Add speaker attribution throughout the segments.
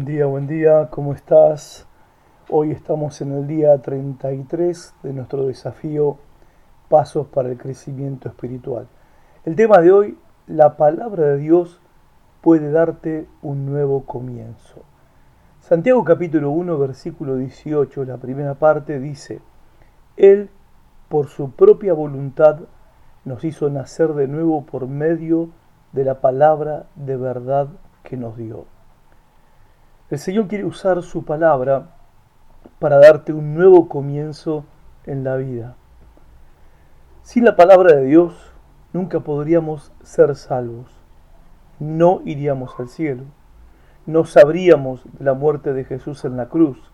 Speaker 1: Buen día, buen día, ¿cómo estás? Hoy estamos en el día 33 de nuestro desafío Pasos para el Crecimiento Espiritual. El tema de hoy, la palabra de Dios puede darte un nuevo comienzo. Santiago capítulo 1, versículo 18, la primera parte dice, Él, por su propia voluntad, nos hizo nacer de nuevo por medio de la palabra de verdad que nos dio. El Señor quiere usar su palabra para darte un nuevo comienzo en la vida. Sin la palabra de Dios nunca podríamos ser salvos. No iríamos al cielo. No sabríamos de la muerte de Jesús en la cruz.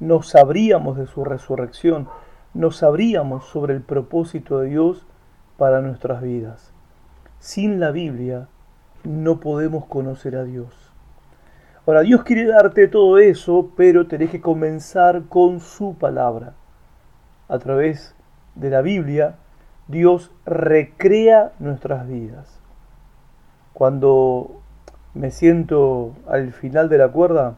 Speaker 1: No sabríamos de su resurrección. No sabríamos sobre el propósito de Dios para nuestras vidas. Sin la Biblia no podemos conocer a Dios. Ahora, Dios quiere darte todo eso, pero tenés que comenzar con su palabra. A través de la Biblia, Dios recrea nuestras vidas. Cuando me siento al final de la cuerda,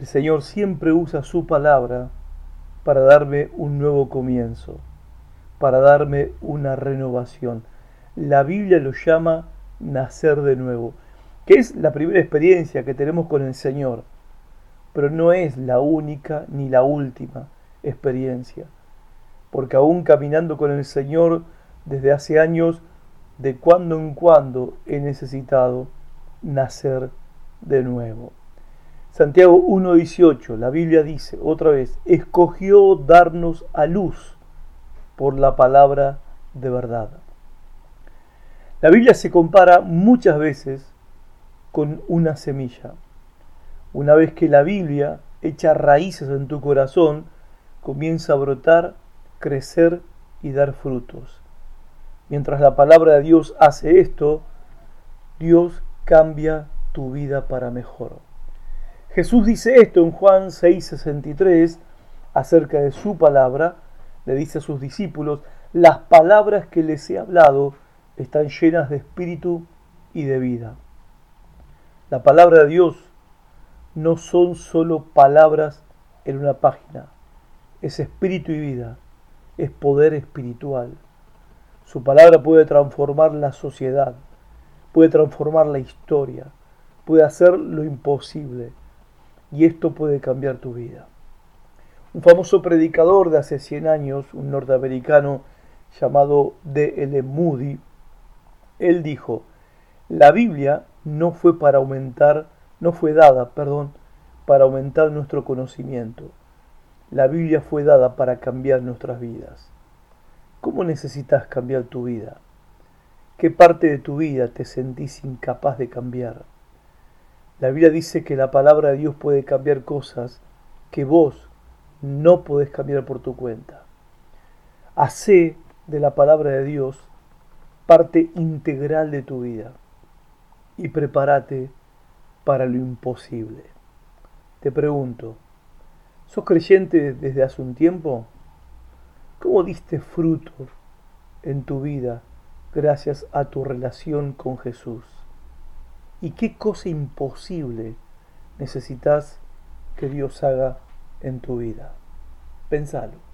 Speaker 1: el Señor siempre usa su palabra para darme un nuevo comienzo, para darme una renovación. La Biblia lo llama nacer de nuevo que es la primera experiencia que tenemos con el Señor, pero no es la única ni la última experiencia, porque aún caminando con el Señor desde hace años, de cuando en cuando he necesitado nacer de nuevo. Santiago 1.18, la Biblia dice otra vez, escogió darnos a luz por la palabra de verdad. La Biblia se compara muchas veces con una semilla. Una vez que la Biblia echa raíces en tu corazón, comienza a brotar, crecer y dar frutos. Mientras la palabra de Dios hace esto, Dios cambia tu vida para mejor. Jesús dice esto en Juan 6:63 acerca de su palabra, le dice a sus discípulos, las palabras que les he hablado están llenas de espíritu y de vida. La palabra de Dios no son solo palabras en una página, es espíritu y vida, es poder espiritual. Su palabra puede transformar la sociedad, puede transformar la historia, puede hacer lo imposible y esto puede cambiar tu vida. Un famoso predicador de hace 100 años, un norteamericano llamado D.L. Moody, él dijo, la Biblia no fue para aumentar, no fue dada, perdón, para aumentar nuestro conocimiento. La Biblia fue dada para cambiar nuestras vidas. ¿Cómo necesitas cambiar tu vida? ¿Qué parte de tu vida te sentís incapaz de cambiar? La Biblia dice que la palabra de Dios puede cambiar cosas que vos no podés cambiar por tu cuenta. Hacé de la palabra de Dios parte integral de tu vida y prepárate para lo imposible. Te pregunto, ¿sos creyente desde hace un tiempo? ¿Cómo diste fruto en tu vida gracias a tu relación con Jesús? ¿Y qué cosa imposible necesitas que Dios haga en tu vida? Pensalo.